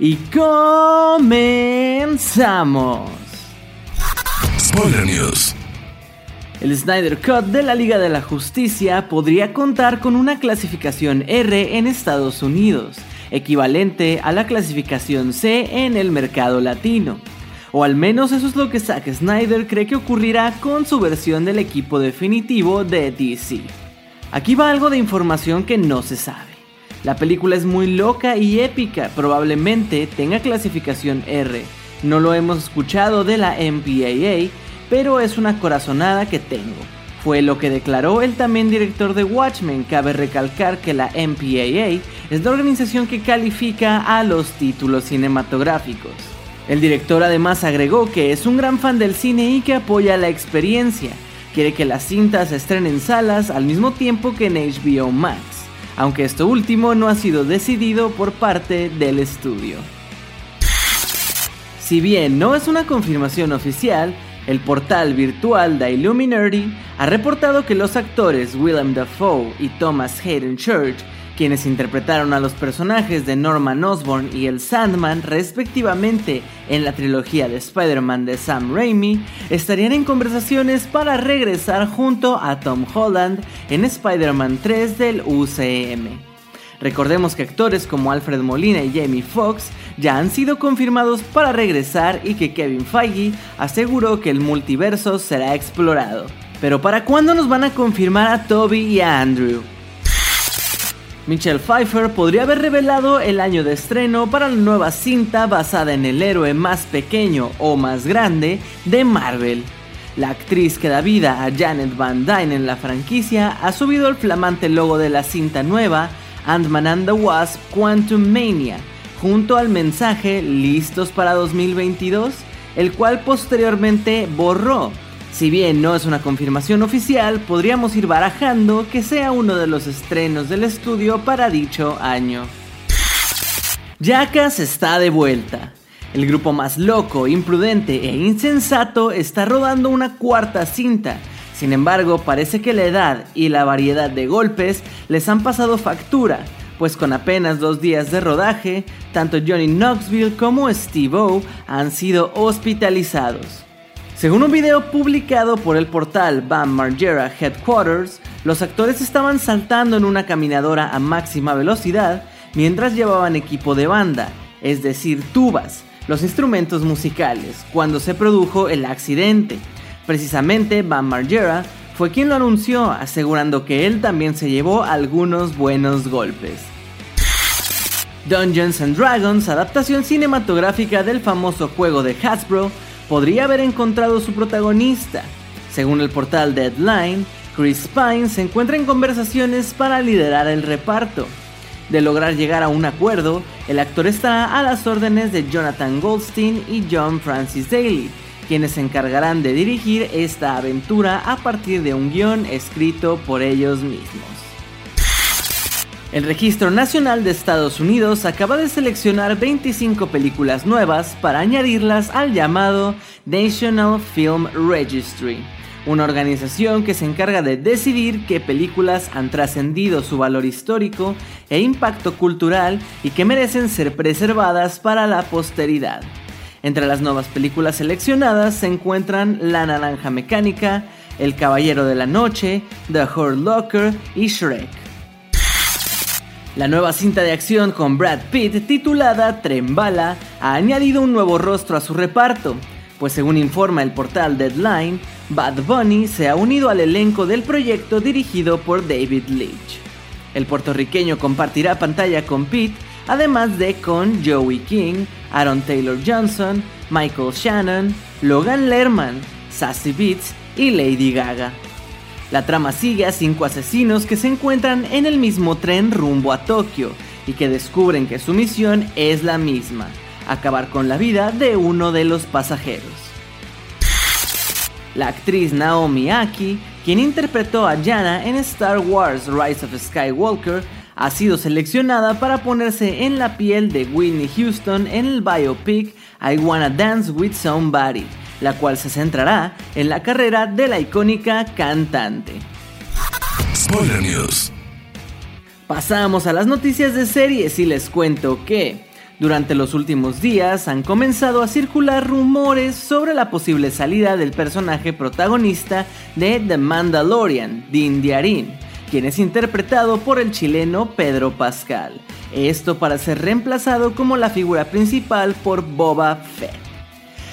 y comenzamos. Spoiler News. El Snyder Cut de la Liga de la Justicia podría contar con una clasificación R en Estados Unidos, equivalente a la clasificación C en el mercado latino. O al menos eso es lo que Zack Snyder cree que ocurrirá con su versión del equipo definitivo de DC. Aquí va algo de información que no se sabe. La película es muy loca y épica, probablemente tenga clasificación R. No lo hemos escuchado de la MPAA, pero es una corazonada que tengo. Fue lo que declaró el también director de Watchmen. Cabe recalcar que la MPAA es la organización que califica a los títulos cinematográficos. El director además agregó que es un gran fan del cine y que apoya la experiencia. Quiere que las cintas estrenen en salas al mismo tiempo que en HBO Max aunque esto último no ha sido decidido por parte del estudio. Si bien no es una confirmación oficial, el portal virtual The Illuminati ha reportado que los actores Willem Dafoe y Thomas Hayden Church quienes interpretaron a los personajes de Norman Osborn y el Sandman respectivamente en la trilogía de Spider-Man de Sam Raimi, estarían en conversaciones para regresar junto a Tom Holland en Spider-Man 3 del UCM. Recordemos que actores como Alfred Molina y Jamie Foxx ya han sido confirmados para regresar y que Kevin Feige aseguró que el multiverso será explorado. Pero ¿para cuándo nos van a confirmar a Toby y a Andrew? Michelle Pfeiffer podría haber revelado el año de estreno para la nueva cinta basada en el héroe más pequeño o más grande de Marvel. La actriz que da vida a Janet Van Dyne en la franquicia ha subido el flamante logo de la cinta nueva Ant-Man and the Wasp Quantum Mania, junto al mensaje Listos para 2022, el cual posteriormente borró si bien no es una confirmación oficial, podríamos ir barajando que sea uno de los estrenos del estudio para dicho año. Jackass está de vuelta. El grupo más loco, imprudente e insensato está rodando una cuarta cinta. Sin embargo, parece que la edad y la variedad de golpes les han pasado factura, pues con apenas dos días de rodaje, tanto Johnny Knoxville como Steve O han sido hospitalizados. Según un video publicado por el portal Bam Margera Headquarters, los actores estaban saltando en una caminadora a máxima velocidad mientras llevaban equipo de banda, es decir, tubas, los instrumentos musicales, cuando se produjo el accidente. Precisamente Bam Margera fue quien lo anunció, asegurando que él también se llevó algunos buenos golpes. Dungeons and Dragons, adaptación cinematográfica del famoso juego de Hasbro, podría haber encontrado su protagonista. Según el portal Deadline, Chris Pine se encuentra en conversaciones para liderar el reparto. De lograr llegar a un acuerdo, el actor estará a las órdenes de Jonathan Goldstein y John Francis Daly, quienes se encargarán de dirigir esta aventura a partir de un guion escrito por ellos mismos. El Registro Nacional de Estados Unidos acaba de seleccionar 25 películas nuevas para añadirlas al llamado National Film Registry, una organización que se encarga de decidir qué películas han trascendido su valor histórico e impacto cultural y que merecen ser preservadas para la posteridad. Entre las nuevas películas seleccionadas se encuentran La Naranja Mecánica, El Caballero de la Noche, The Hurt Locker y Shrek. La nueva cinta de acción con Brad Pitt, titulada Trembala, ha añadido un nuevo rostro a su reparto, pues según informa el portal Deadline, Bad Bunny se ha unido al elenco del proyecto dirigido por David Leitch. El puertorriqueño compartirá pantalla con Pitt, además de con Joey King, Aaron Taylor Johnson, Michael Shannon, Logan Lerman, Sassy Beats y Lady Gaga. La trama sigue a cinco asesinos que se encuentran en el mismo tren rumbo a Tokio y que descubren que su misión es la misma, acabar con la vida de uno de los pasajeros. La actriz Naomi Aki, quien interpretó a Jana en Star Wars Rise of Skywalker, ha sido seleccionada para ponerse en la piel de Whitney Houston en el biopic I Wanna Dance with Somebody, la cual se centrará en la carrera de la icónica cantante. Spoiler News. Pasamos a las noticias de series y les cuento que durante los últimos días han comenzado a circular rumores sobre la posible salida del personaje protagonista de The Mandalorian, Din Djarin, quien es interpretado por el chileno Pedro Pascal. Esto para ser reemplazado como la figura principal por Boba Fett.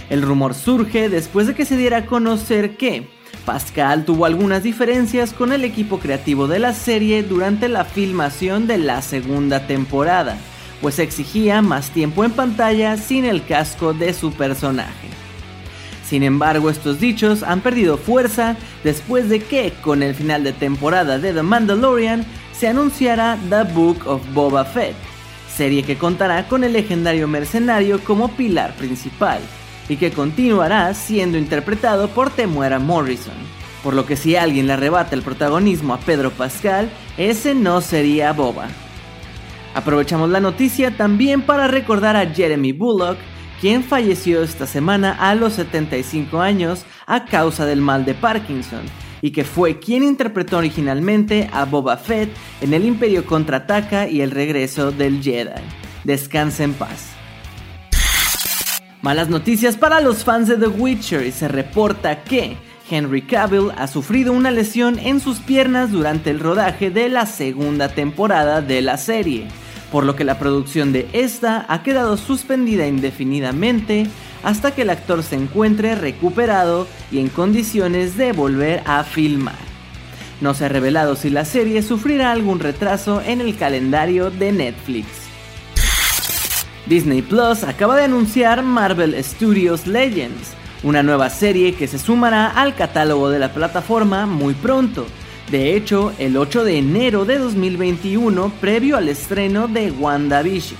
El rumor surge después de que se diera a conocer que Pascal tuvo algunas diferencias con el equipo creativo de la serie durante la filmación de la segunda temporada pues exigía más tiempo en pantalla sin el casco de su personaje. Sin embargo, estos dichos han perdido fuerza después de que, con el final de temporada de The Mandalorian, se anunciara The Book of Boba Fett, serie que contará con el legendario mercenario como pilar principal, y que continuará siendo interpretado por Temuera Morrison. Por lo que si alguien le arrebata el protagonismo a Pedro Pascal, ese no sería Boba. Aprovechamos la noticia también para recordar a Jeremy Bullock, quien falleció esta semana a los 75 años a causa del mal de Parkinson, y que fue quien interpretó originalmente a Boba Fett en El Imperio contraataca y el regreso del Jedi. Descansa en paz. Malas noticias para los fans de The Witcher y se reporta que Henry Cavill ha sufrido una lesión en sus piernas durante el rodaje de la segunda temporada de la serie por lo que la producción de esta ha quedado suspendida indefinidamente hasta que el actor se encuentre recuperado y en condiciones de volver a filmar. No se ha revelado si la serie sufrirá algún retraso en el calendario de Netflix. Disney Plus acaba de anunciar Marvel Studios Legends, una nueva serie que se sumará al catálogo de la plataforma muy pronto de hecho, el 8 de enero de 2021, previo al estreno de WandaVision.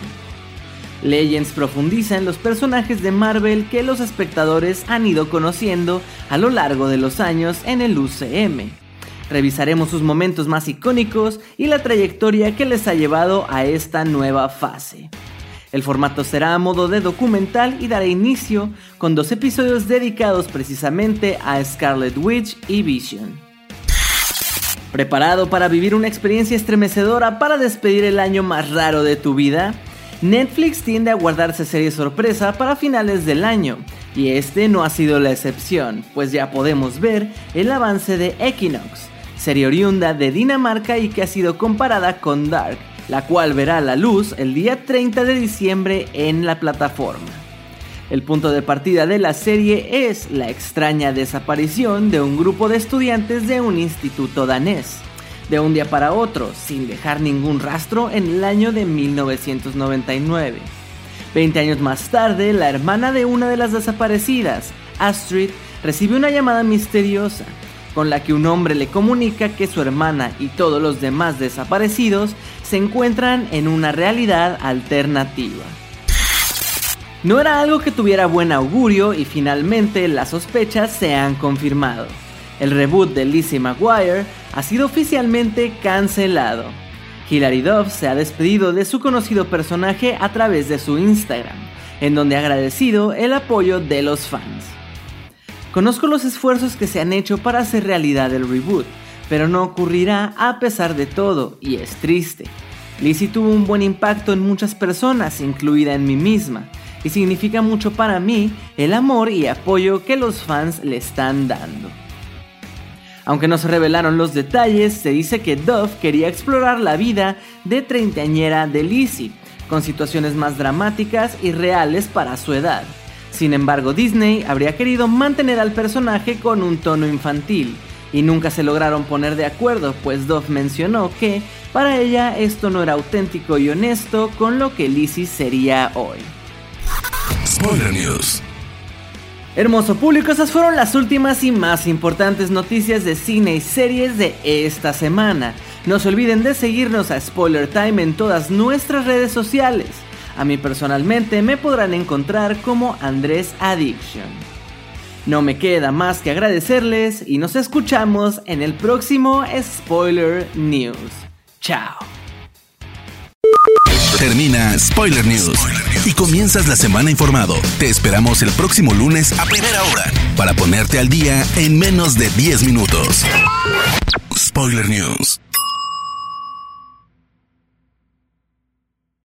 Legends profundiza en los personajes de Marvel que los espectadores han ido conociendo a lo largo de los años en el UCM. Revisaremos sus momentos más icónicos y la trayectoria que les ha llevado a esta nueva fase. El formato será a modo de documental y dará inicio con dos episodios dedicados precisamente a Scarlet Witch y Vision. ¿Preparado para vivir una experiencia estremecedora para despedir el año más raro de tu vida? Netflix tiende a guardarse series sorpresa para finales del año, y este no ha sido la excepción, pues ya podemos ver el avance de Equinox, serie oriunda de Dinamarca y que ha sido comparada con Dark, la cual verá la luz el día 30 de diciembre en la plataforma. El punto de partida de la serie es la extraña desaparición de un grupo de estudiantes de un instituto danés, de un día para otro, sin dejar ningún rastro en el año de 1999. Veinte años más tarde, la hermana de una de las desaparecidas, Astrid, recibe una llamada misteriosa, con la que un hombre le comunica que su hermana y todos los demás desaparecidos se encuentran en una realidad alternativa. No era algo que tuviera buen augurio y finalmente las sospechas se han confirmado. El reboot de Lizzie McGuire ha sido oficialmente cancelado. Hilary Duff se ha despedido de su conocido personaje a través de su Instagram, en donde ha agradecido el apoyo de los fans. Conozco los esfuerzos que se han hecho para hacer realidad el reboot, pero no ocurrirá a pesar de todo y es triste. Lizzie tuvo un buen impacto en muchas personas, incluida en mí misma, y significa mucho para mí el amor y apoyo que los fans le están dando. Aunque no se revelaron los detalles, se dice que Dove quería explorar la vida de treintañera de Lizzie, con situaciones más dramáticas y reales para su edad. Sin embargo, Disney habría querido mantener al personaje con un tono infantil, y nunca se lograron poner de acuerdo, pues Dove mencionó que para ella esto no era auténtico y honesto con lo que Lizzie sería hoy. News. Hermoso público, esas fueron las últimas y más importantes noticias de cine y series de esta semana. No se olviden de seguirnos a Spoiler Time en todas nuestras redes sociales. A mí personalmente me podrán encontrar como Andrés Addiction. No me queda más que agradecerles y nos escuchamos en el próximo Spoiler News. Chao. Termina Spoiler News y comienzas la semana informado. Te esperamos el próximo lunes a primera hora para ponerte al día en menos de 10 minutos. Spoiler News.